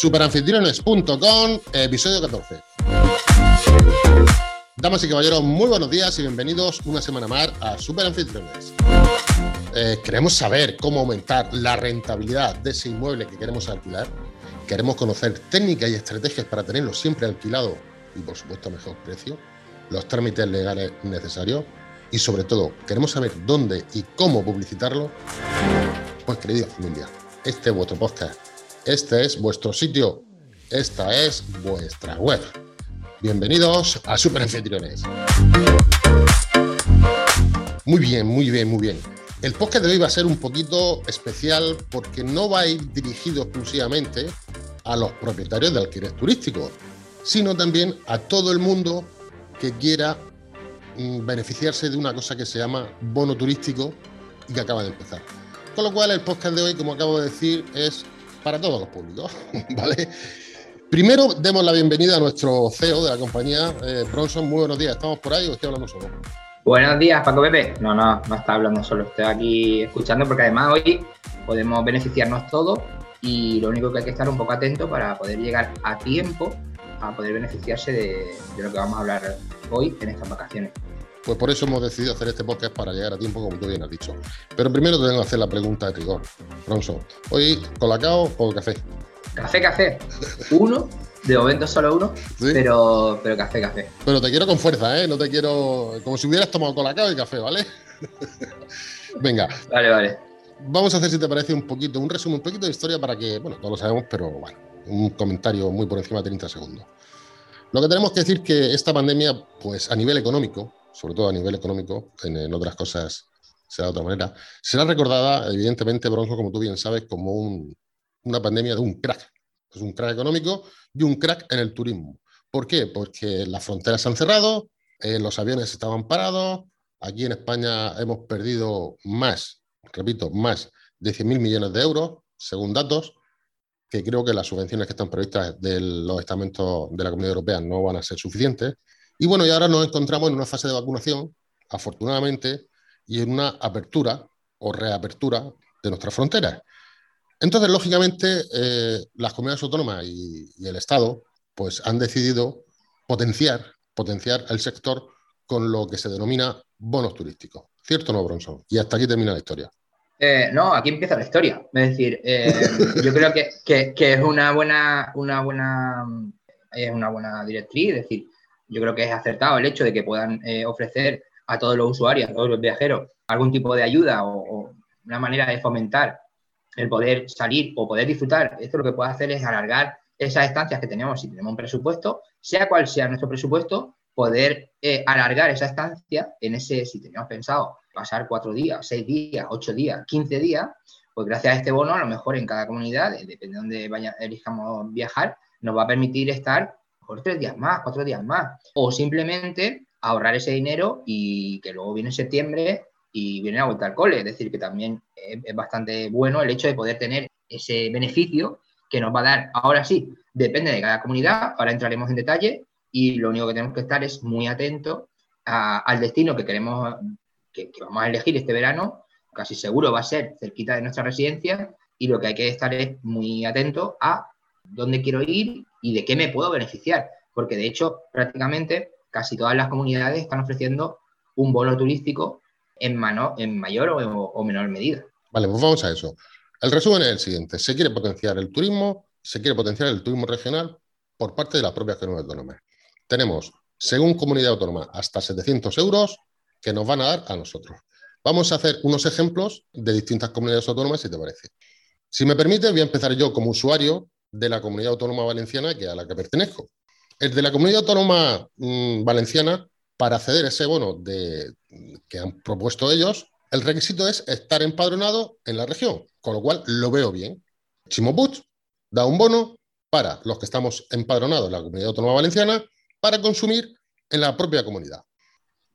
Superanfitriones.com, episodio 14. Damas y caballeros, muy buenos días y bienvenidos una semana más a Superanfitriones. Eh, queremos saber cómo aumentar la rentabilidad de ese inmueble que queremos alquilar. Queremos conocer técnicas y estrategias para tenerlo siempre alquilado y, por supuesto, a mejor precio, los trámites legales necesarios y, sobre todo, queremos saber dónde y cómo publicitarlo. Pues, querida familia, este es vuestro podcast, este es vuestro sitio, esta es vuestra web. Bienvenidos a Super Anfitriones. Muy bien, muy bien, muy bien. El podcast de hoy va a ser un poquito especial porque no va a ir dirigido exclusivamente a los propietarios de alquileres turísticos, sino también a todo el mundo que quiera mm, beneficiarse de una cosa que se llama bono turístico y que acaba de empezar. Con lo cual el podcast de hoy, como acabo de decir, es para todos los públicos, ¿vale? Primero, demos la bienvenida a nuestro CEO de la compañía, eh, Bronson. Muy buenos días. ¿Estamos por ahí o estoy hablando solo? Buenos días, Paco Pepe. No, no, no está hablando solo. Estoy aquí escuchando porque además hoy podemos beneficiarnos todos y lo único que hay que estar un poco atento para poder llegar a tiempo a poder beneficiarse de, de lo que vamos a hablar hoy en estas vacaciones. Pues por eso hemos decidido hacer este podcast para llegar a tiempo, como tú bien has dicho. Pero primero te tengo que hacer la pregunta de rigor, Bronson. Hoy, ¿colacao o café? Café, café. Uno, de momento solo uno, ¿Sí? pero, pero café, café. Pero te quiero con fuerza, ¿eh? No te quiero. Como si hubieras tomado colacao y café, ¿vale? Venga, Vale, vale. vamos a hacer, si te parece, un poquito, un resumen, un poquito de historia para que, bueno, todos lo sabemos, pero bueno, un comentario muy por encima de 30 segundos. Lo que tenemos que decir es que esta pandemia, pues a nivel económico, sobre todo a nivel económico, en, en otras cosas será de otra manera, será recordada, evidentemente, Bronson, como tú bien sabes, como un- una pandemia de un crack. Es un crack económico y un crack en el turismo. ¿Por qué? Porque las fronteras se han cerrado, eh, los aviones estaban parados, aquí en España hemos perdido más, repito, más de 100.000 millones de euros, según datos, que creo que las subvenciones que están previstas de los estamentos de la Comunidad Europea no van a ser suficientes. Y bueno, y ahora nos encontramos en una fase de vacunación, afortunadamente, y en una apertura o reapertura de nuestras fronteras. Entonces, lógicamente, eh, las comunidades autónomas y, y el Estado pues, han decidido potenciar, potenciar el sector con lo que se denomina bonos turísticos. ¿Cierto o no, Bronson? Y hasta aquí termina la historia. Eh, no, aquí empieza la historia. Es decir, eh, yo creo que, que- que es una buena, una buena, es una buena directriz. Es decir, yo creo que es acertado el hecho de que puedan eh, ofrecer a todos los usuarios, a todos los viajeros, algún tipo de ayuda o, una manera de fomentar el poder salir o poder disfrutar. Esto lo que puede hacer es alargar esas estancias que tenemos, si tenemos un presupuesto, sea cual sea nuestro presupuesto, poder eh, alargar esa estancia en ese, si teníamos pensado pasar cuatro días, seis días, ocho días, quince días, pues gracias a este bono, a lo mejor en cada comunidad, eh, depende de dónde vaya, elijamos viajar, nos va a permitir estar por tres días más, cuatro días más, o simplemente ahorrar ese dinero y que luego viene septiembre y viene la vuelta al cole, es decir, que también es, bastante bueno el hecho de poder tener ese beneficio que nos va a dar, ahora sí, depende de cada comunidad, ahora entraremos en detalle y lo único que tenemos que estar es muy atentos al destino que queremos, que, que vamos a elegir este verano, casi seguro va a ser cerquita de nuestra residencia y lo que hay que estar es muy atento a dónde quiero ir y de qué me puedo beneficiar, porque de hecho prácticamente casi todas las comunidades están ofreciendo un bono turístico en, mano, en mayor o, menor medida. Vale, pues vamos a eso. El resumen es el siguiente. Se quiere potenciar el turismo, se quiere potenciar el turismo regional por parte de las propias comunidades autónomas. Tenemos, según comunidad autónoma, hasta 700 euros que nos van a dar a nosotros. Vamos a hacer unos ejemplos de distintas comunidades autónomas, si te parece. Si me permite, voy a empezar yo como usuario de la comunidad autónoma valenciana que a la que pertenezco. El de la comunidad autónoma mmm, valenciana, para acceder a ese bono de, que han propuesto ellos, el requisito es estar empadronado en la región, con lo cual lo veo bien. Chimopuch da un bono para los que estamos empadronados en la comunidad autónoma valenciana para consumir en la propia comunidad.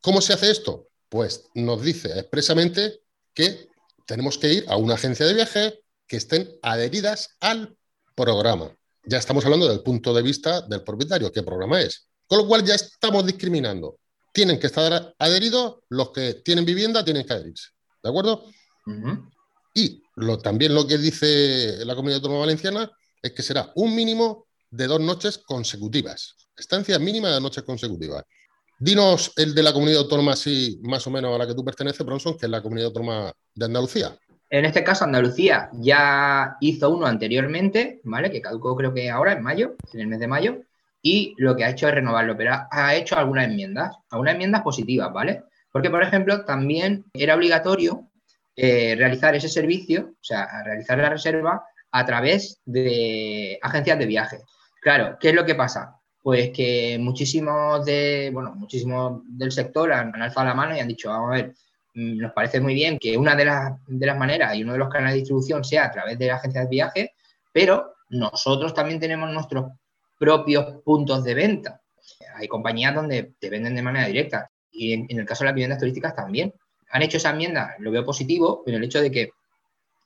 ¿Cómo se hace esto? Pues nos dice expresamente que tenemos que ir a una agencia de viaje que estén adheridas al programa. Ya estamos hablando del punto de vista del propietario, qué programa es. Con lo cual ya estamos discriminando. Tienen que estar adheridos, los que tienen vivienda tienen que adherirse. ¿De acuerdo? Uh -huh. Y lo, también lo que dice la Comunidad Autónoma Valenciana es que será un mínimo de dos noches consecutivas. Estancia mínima de noches consecutivas. Dinos el de la comunidad autónoma, así más o menos a la que tú perteneces, Bronson, que es la comunidad autónoma de Andalucía. En este caso, Andalucía ya hizo uno anteriormente, ¿vale? Que caducó creo que ahora, en mayo, en el mes de mayo, y lo que ha hecho es renovarlo, pero ha hecho algunas enmiendas, algunas enmiendas positivas, ¿vale? Porque, por ejemplo, también era obligatorio eh, realizar ese servicio, o sea, realizar la reserva a través de agencias de viaje. Claro, ¿qué es lo que pasa? Pues que muchísimos de, bueno, muchísimos del sector han, alzado la mano y han dicho, vamos a ver, nos parece muy bien que una de las, maneras y uno de los canales de distribución sea a través de agencias de viaje, pero nosotros también tenemos nuestros propios puntos de venta. Hay compañías donde te venden de manera directa y en, el caso de las viviendas turísticas también. Han hecho esa enmienda, lo veo positivo, en el hecho de que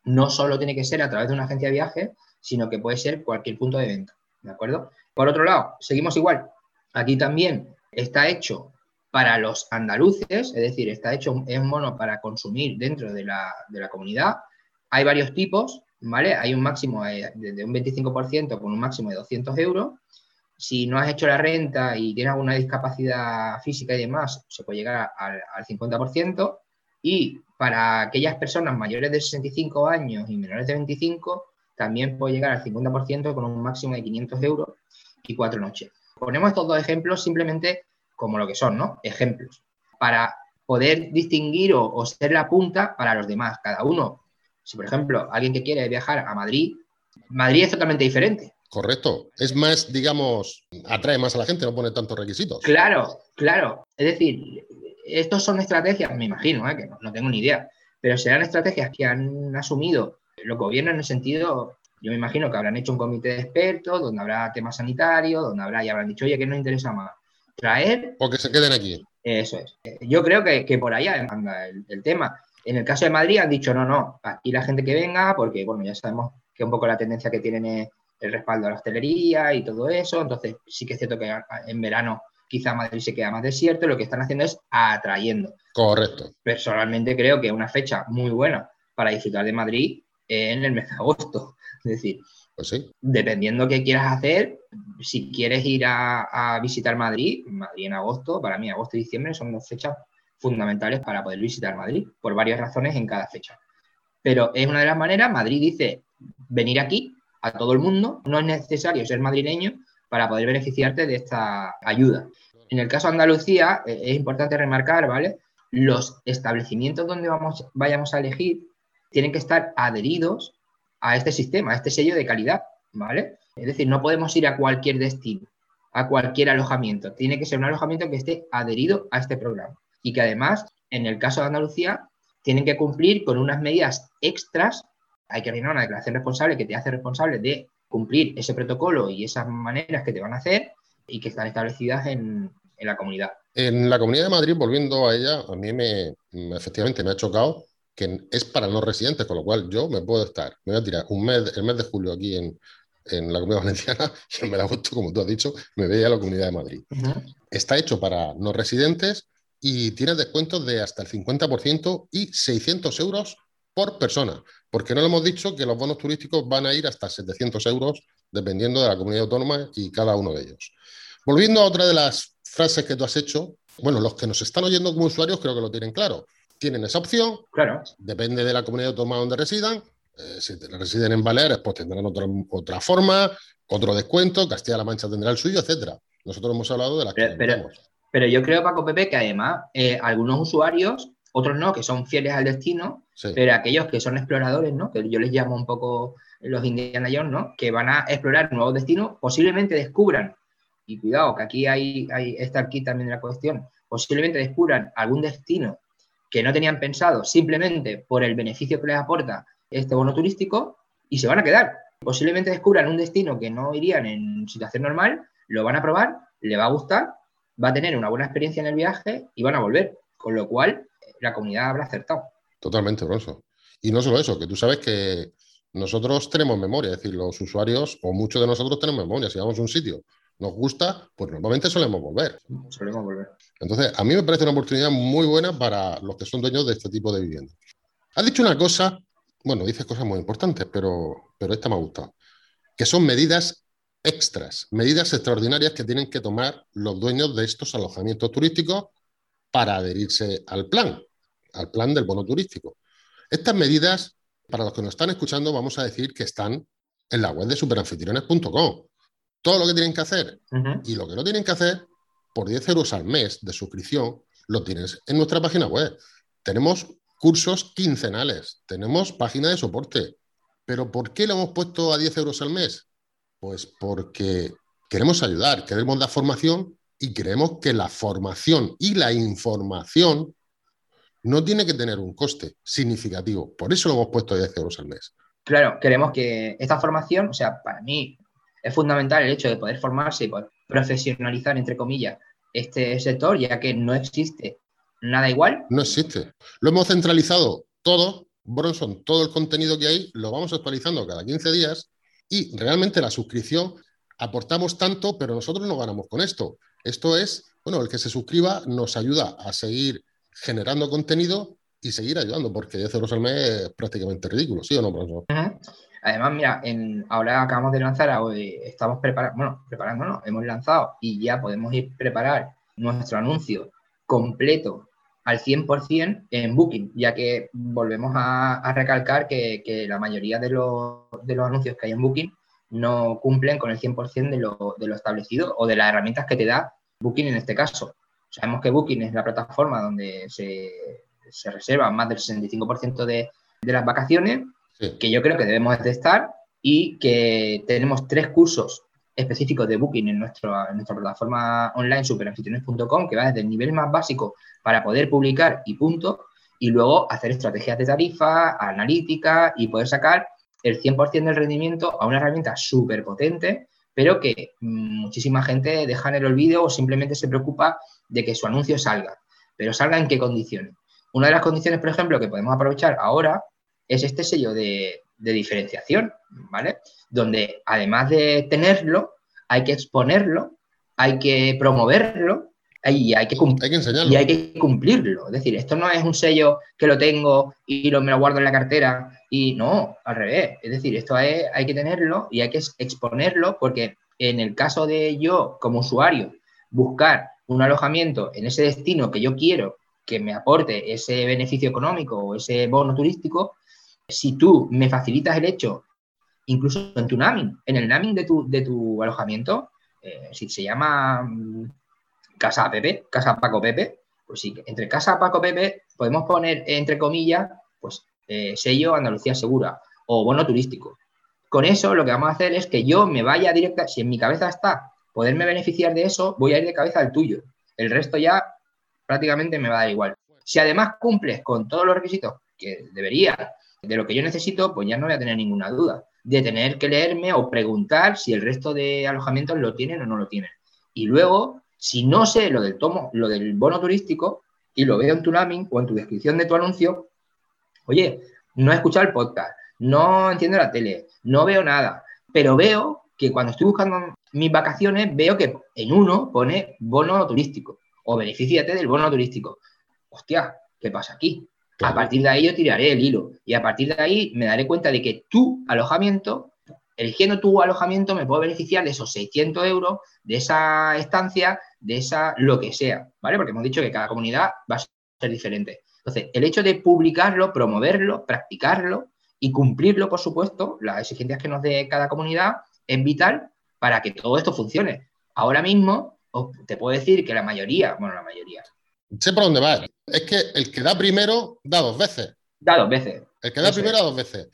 no solo tiene que ser a través de una agencia de viaje, sino que puede ser cualquier punto de venta. ¿De acuerdo? Por otro lado, seguimos igual. Aquí también está hecho para los andaluces, es decir, está hecho, es un mono para consumir dentro de la, de la comunidad. Hay varios tipos, ¿vale? Hay un máximo de, un 25% con un máximo de 200 euros. Si no has hecho la renta y tienes alguna discapacidad física y demás, se puede llegar al, 50%. Y para aquellas personas mayores de 65 años y menores de 25, también puede llegar al 50% con un máximo de 500 euros y cuatro noches. Ponemos estos dos ejemplos simplemente como lo que son, ¿no? Ejemplos. Para poder distinguir o, o ser la punta para los demás. Cada uno si, por ejemplo, alguien que quiere viajar a Madrid, Madrid es totalmente diferente. Correcto. Es más, digamos, atrae más a la gente, no pone tantos requisitos. Claro, claro. Es decir, estos son estrategias, me imagino, ¿eh? que no, tengo ni idea, pero serán estrategias que han asumido los gobiernos en el sentido, yo me imagino que habrán hecho un comité de expertos, donde habrá temas sanitarios, donde habrá y habrán dicho, oye, ¿qué nos interesa más? Traer. O que se queden aquí. Eso es. Yo creo que, por allá anda el tema. En el caso de Madrid han dicho, no, no, aquí la gente que venga, porque bueno, ya sabemos que un poco la tendencia que tienen es el respaldo a la hostelería y todo eso, entonces sí que es cierto que en verano quizá Madrid se queda más desierto, lo que están haciendo es atrayendo. Correcto. Personalmente creo que es una fecha muy buena para disfrutar de Madrid en el mes de agosto. Es decir, pues dependiendo qué quieras hacer, si quieres ir a, a, visitar Madrid, Madrid en agosto, para mí agosto y diciembre son dos fechas fundamentales para poder visitar Madrid, por varias razones en cada fecha. Pero es una de las maneras, Madrid dice, venir aquí a todo el mundo, no es necesario ser madrileño para poder beneficiarte de esta ayuda. En el caso de Andalucía, eh, es importante remarcar, ¿vale? Los establecimientos donde vamos, vayamos a elegir tienen que estar adheridos a este sistema, a este sello de calidad, ¿vale? Es decir, no podemos ir a cualquier destino, a cualquier alojamiento. Tiene que ser un alojamiento que esté adherido a este programa y que además, en el caso de Andalucía, tienen que cumplir con unas medidas extras. Hay que reinar una declaración responsable que te hace responsable de cumplir ese protocolo y esas maneras que te van a hacer y que están establecidas en, la comunidad. En la Comunidad de Madrid, volviendo a ella, a mí me, efectivamente me ha chocado que es para no residentes, con lo cual yo me puedo estar, me voy a tirar un mes, el mes de julio aquí en, la Comunidad Valenciana y me la gusto, como tú has dicho, me veía a la Comunidad de Madrid. Está hecho para no residentes y tiene descuentos de hasta el 50% y 600 euros por persona, porque no le hemos dicho que los bonos turísticos van a ir hasta 700 euros dependiendo de la comunidad autónoma y cada uno de ellos. Volviendo a otra de las frases que tú has hecho, bueno, los que nos están oyendo como usuarios creo que lo tienen claro. Tienen esa opción, claro. depende de la comunidad autónoma donde residan. Eh, si residen en Baleares, pues tendrán otra, otra forma, otro descuento, Castilla-La Mancha tendrá el suyo, etcétera. Nosotros hemos hablado de las que pero yo creo, Paco Pepe, que además eh, algunos usuarios, otros no, que son fieles al destino, pero aquellos que son exploradores, ¿no? Que yo les llamo un poco los Indiana Jones, ¿no? Que van a explorar nuevos destinos, posiblemente descubran, y cuidado, que aquí hay, hay está aquí también la cuestión, posiblemente descubran algún destino que no tenían pensado simplemente por el beneficio que les aporta este bono turístico y se van a quedar. Posiblemente descubran un destino que no irían en situación normal, lo van a probar, le va a gustar va a tener una buena experiencia en el viaje y van a volver. Con lo cual, la comunidad habrá acertado. Totalmente, Bronzo. Y no solo eso, que tú sabes que nosotros tenemos memoria, es decir, los usuarios o muchos de nosotros tenemos memoria. Si vamos a un sitio, nos gusta, pues normalmente solemos volver. Solemos volver. Entonces, a mí me parece una oportunidad muy buena para los que son dueños de este tipo de vivienda. Has dicho una cosa, bueno, dices cosas muy importantes, pero, pero esta me ha gustado. que son medidas extras, medidas extraordinarias que tienen que tomar los dueños de estos alojamientos turísticos para adherirse al plan, al plan del bono turístico. Estas medidas, para los que nos están escuchando, vamos a decir que están en la web de superanfitriones.com. Todo lo que tienen que hacer y lo que no tienen que hacer, por 10 euros al mes de suscripción, lo tienes en nuestra página web. Tenemos cursos quincenales, tenemos página de soporte. ¿Pero por qué lo hemos puesto a 10 euros al mes? Pues porque queremos ayudar, queremos dar formación y creemos que la formación y la información no tiene que tener un coste significativo. Por eso lo hemos puesto a 10 euros al mes. Claro, queremos que esta formación, o sea, para mí es fundamental el hecho de poder formarse y poder profesionalizar, entre comillas, este sector, ya que no existe nada igual. No existe. Lo hemos centralizado todo, Bronson, todo el contenido que hay, lo vamos actualizando cada 15 días y realmente la suscripción aportamos tanto, pero nosotros no ganamos con esto. Esto es, bueno, el que se suscriba nos ayuda a seguir generando contenido y seguir ayudando, porque 10 euros al mes es prácticamente ridículo, ¿sí o no, Bronson? Además, mira, ahora acabamos de lanzar, estamos preparando, bueno, preparándonos, hemos lanzado y ya podemos ir preparar nuestro anuncio completo al 100% en Booking, ya que volvemos a, recalcar que, la mayoría de los, anuncios que hay en Booking no cumplen con el 100% de lo, establecido o de las herramientas que te da Booking en este caso. Sabemos que Booking es la plataforma donde se, se reserva más del 65% de, de las vacaciones que yo creo que debemos de estar y que tenemos tres cursos específicos de Booking en, nuestra plataforma online superanfitriones.com que va desde el nivel más básico para poder publicar y punto, y luego hacer estrategias de tarifa, analítica y poder sacar el 100% del rendimiento a una herramienta súper potente, pero que muchísima gente deja en el olvido o simplemente se preocupa de que su anuncio salga. Pero salga en qué condiciones. Una de las condiciones, por ejemplo, que podemos aprovechar ahora es este sello de, diferenciación, ¿vale? Donde además de tenerlo, hay que exponerlo, hay que promoverlo y hay que, enseñarlo. y hay que cumplirlo. Es decir, esto no es un sello que lo tengo y lo, me lo guardo en la cartera y no, al revés. Es decir, esto hay que tenerlo y hay que exponerlo porque en el caso de yo como usuario buscar un alojamiento en ese destino que yo quiero que me aporte ese beneficio económico o ese bono turístico, si tú me facilitas el hecho, incluso en tu naming, en el naming de tu, alojamiento, eh, si se llama mm, Casa Pepe, Casa Paco Pepe, pues sí, entre Casa Paco Pepe podemos poner, entre comillas, pues eh, sello Andalucía Segura o bono turístico. Con eso lo que vamos a hacer es que yo me vaya directa, si en mi cabeza está poderme beneficiar de eso, voy a ir de cabeza al tuyo. El resto ya prácticamente me va a dar igual. Si además cumples con todos los requisitos que debería de lo que yo necesito, pues ya no voy a tener ninguna duda de tener que leerme o preguntar si el resto de alojamientos lo tienen o no lo tienen. Y luego, si no sé lo del tomo, lo del bono turístico, y lo veo en tu naming o en tu descripción de tu anuncio, oye, no he escuchado el podcast, no entiendo la tele, no veo nada, pero veo que cuando estoy buscando mis vacaciones, veo que en uno pone bono turístico o beneficiate del bono turístico. Hostia, ¿qué pasa aquí? A partir de ahí yo tiraré el hilo y a partir de ahí me daré cuenta de que tu alojamiento, eligiendo tu alojamiento, me puedo beneficiar de esos 600 euros, de esa estancia, de esa lo que sea, ¿vale? Porque hemos dicho que cada comunidad va a ser diferente. Entonces, el hecho de publicarlo, promoverlo, practicarlo y cumplirlo, por supuesto, las exigencias que nos dé cada comunidad, es vital para que todo esto funcione. Ahora mismo, te puedo decir que la mayoría, bueno, la mayoría, sé por dónde va. Es que el que da primero da dos veces. Da dos veces. El que da primero da dos veces.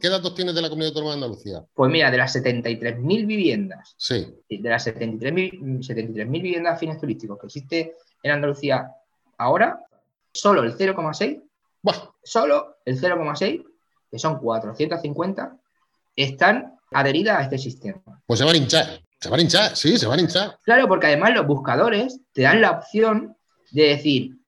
¿Qué datos tienes de la Comunidad Autónoma de Andalucía? Pues mira, de las 73.000 viviendas. Sí. De las 73.000 73 viviendas fines turísticos que existe en Andalucía ahora, solo el 0,6, solo el 0,6, que son 450, están adheridas a este sistema. Pues se van a hinchar. Se van a hinchar, sí, se van a hinchar. Claro, porque además los buscadores te dan la opción de decir,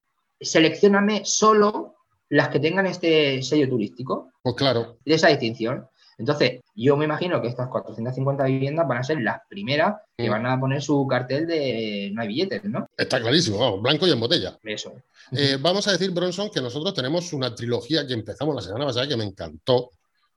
seleccioname solo las que tengan este sello turístico. Pues claro. De esa distinción. Entonces, yo me imagino que estas 450 viviendas van a ser las primeras que mm. van a poner su cartel de no hay billetes, ¿no? Está clarísimo, blanco y en botella. Eso. Eh, vamos a decir, Bronson, que nosotros tenemos una trilogía que empezamos la semana pasada que me encantó,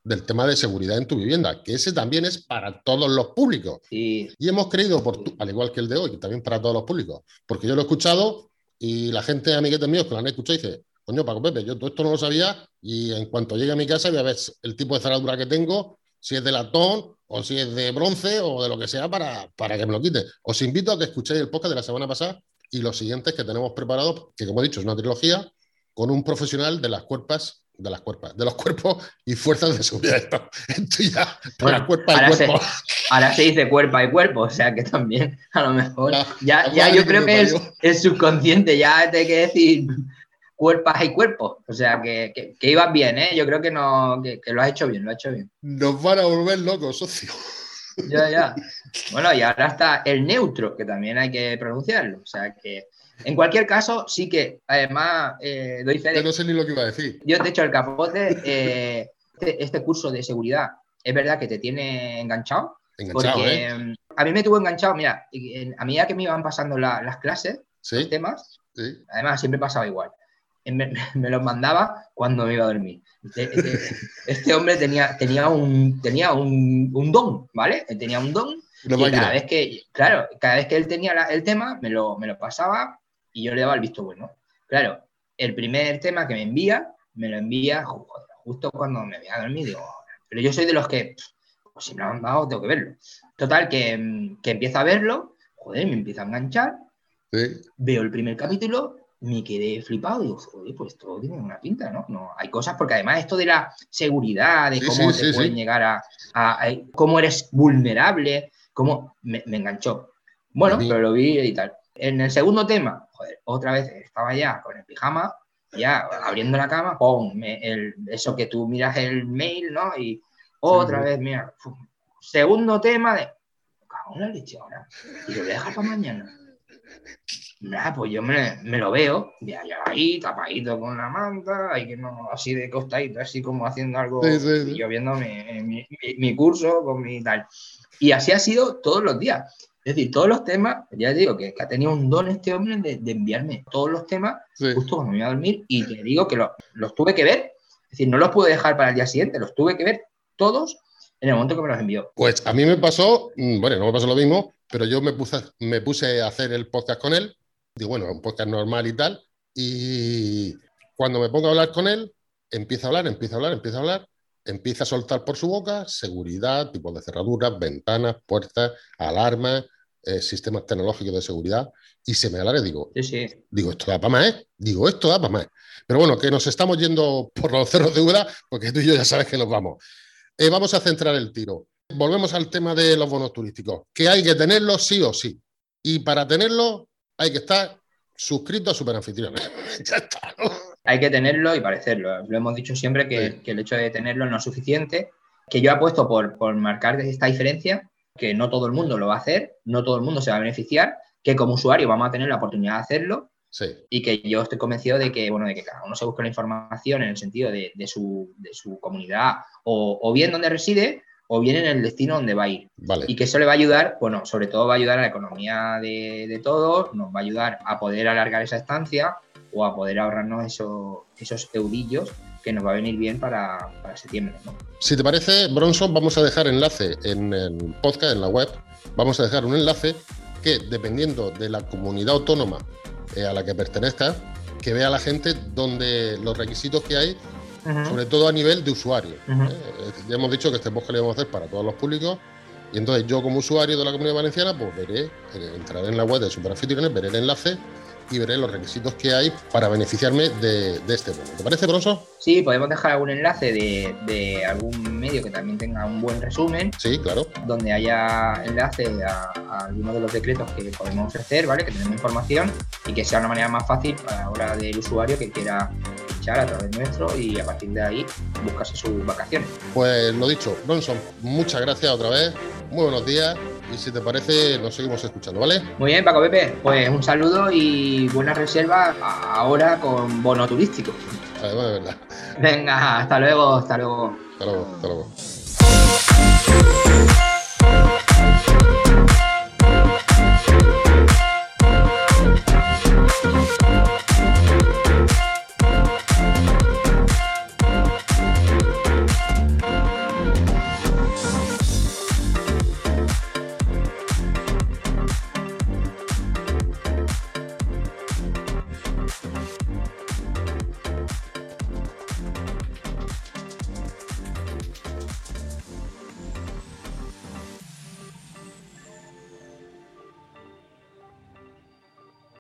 del tema de seguridad en tu vivienda, que ese también es para todos los públicos. Y hemos creído, por al igual que el de hoy, también para todos los públicos, porque yo lo he escuchado y la gente, amiguetes míos, que lo han escuchado, dice, coño, Paco Pepe, yo todo esto no lo sabía y en cuanto llegue a mi casa voy a ver el tipo de cerradura que tengo, si es de latón o si es de bronce o de lo que sea para, para que me lo quite. Os invito a que escuchéis el podcast de la semana pasada y los siguientes que tenemos preparados, que como he dicho es una trilogía, con un profesional de las cuerpas de las cuerpas, de los cuerpos y fuerzas de seguridad. Esto ya, bueno, cuerpa ahora, Se, ahora se dice cuerpa y cuerpo, o sea que también a lo mejor ya, ya, yo creo que es el subconsciente, ya te hay que decir cuerpas y cuerpos, o sea que, que, ibas bien, ¿eh? yo creo que, no, que, lo has hecho bien, lo has hecho bien. Nos van a volver locos, socio. Ya, ya. Bueno, y ahora está el neutro, que también hay que pronunciarlo, o sea que en cualquier caso, sí que además eh, doy fe. no sé ni lo que iba a decir. Yo te echo el capote. Eh, este, este, curso de seguridad es verdad que te tiene enganchado. Enganchado, porque, ¿eh? Mm, A mí me tuvo enganchado, mira, a medida que me iban pasando las clases, los temas, además siempre pasaba igual. Me, los mandaba cuando me iba a dormir. Este, este, este, hombre tenía, tenía, un, tenía un, un don, ¿vale? Tenía un don y cada vez que, claro, cada vez que él tenía el tema, me lo, me lo pasaba y yo le daba el visto bueno. Claro, el primer tema que me envía, me lo envía justo cuando me voy a dormir. Digo, pero yo soy de los que, pues si me lo han dado, tengo que verlo. Total, que, que empiezo a verlo, joder, me empieza a enganchar. Veo el primer capítulo, me quedé flipado. Digo, joder, pues todo tiene una pinta, ¿no? no Hay cosas, porque además esto de la seguridad, de cómo te pueden llegar a, a, cómo eres vulnerable, cómo me, me enganchó. Bueno, pero lo vi y tal. En el segundo tema, joder, otra vez estaba ya con el pijama, ya abriendo la cama, pum, el, eso que tú miras el mail, ¿no? Y otra vez, mira, segundo tema de, cago en la leche ahora, y lo voy a dejar para mañana. Nada, pues yo me, lo veo, ya, ya ahí, tapadito con la manta, ahí que no, así de costadito, así como haciendo algo, y yo viendo mi, mi, mi, curso con mi tal. Y así ha sido todos los días. Es decir, todos los temas, ya digo que, ha tenido un don este hombre de, enviarme todos los temas justo cuando me iba a dormir y te digo que los tuve que ver, es decir, no los pude dejar para el día siguiente, los tuve que ver todos en el momento que me los envió. Pues a mí me pasó, mm, bueno, no me pasó lo mismo, pero yo me puse, me puse a hacer el podcast con él, digo, bueno, un podcast normal y tal, y cuando me pongo a hablar con él, empieza a hablar, empieza a hablar, empieza a hablar, empieza a soltar por su boca seguridad, tipos de cerraduras, ventanas, puertas, alarmas, eh, sistemas tecnológicos de seguridad, y se me alarga y digo, digo, esto da para más, ¿eh? Digo, esto da para más. Pero bueno, que nos estamos yendo por los cerros de Uda, porque tú y yo ya sabes que nos vamos. Eh, vamos a centrar el tiro. Volvemos al tema de los bonos turísticos, que hay que tenerlos sí o sí. Y para tenerlos hay que estar suscrito a Superanfitriones. ya está, hay que tenerlo y parecerlo. Lo hemos dicho siempre que, el hecho de tenerlo no es suficiente. Que yo apuesto por, por marcar esta diferencia, que no todo el mundo lo va a hacer, no todo el mundo se va a beneficiar, que como usuario vamos a tener la oportunidad de hacerlo Y que yo estoy convencido de que, bueno, de que cada uno se busque la información en el sentido de, su, comunidad o, bien donde reside o bien en el destino donde va a ir. Y que eso le va a ayudar, bueno, sobre todo va a ayudar a la economía de, de todos, nos va a ayudar a poder alargar esa estancia o a poder ahorrarnos esos, esos eurillos que nos va a venir bien para, septiembre. Si te parece, Bronson, vamos a dejar enlace en el podcast, en la web, vamos a dejar un enlace que, dependiendo de la comunidad autónoma eh, a la que pertenezca, que vea la gente donde los requisitos que hay, sobre todo a nivel de usuario. ¿eh? Ya hemos dicho que este podcast lo vamos a hacer para todos los públicos. Y entonces yo como usuario de la comunidad valenciana, pues veré, eh, entraré en la web de Superanfitriones, veré el enlace y veré los requisitos que hay para beneficiarme de, este bono. ¿Te parece, Bronson? Sí, podemos dejar algún enlace de, algún medio que también tenga un buen resumen. Sí, claro. Donde haya enlace a, a algunos de los decretos que podemos ofrecer, ¿vale? Que tenemos información y que sea una manera más fácil para la hora del usuario que quiera echar a través nuestro y a partir de ahí buscarse sus vacaciones. Pues lo dicho, Bronson, muchas gracias otra vez. Muy buenos días y si te parece, nos seguimos escuchando, ¿vale? Muy bien, Paco Pepe. Pues un saludo y buenas reservas ahora con bono turístico. Además, de verdad. Venga, hasta luego, hasta luego. Hasta luego, hasta luego.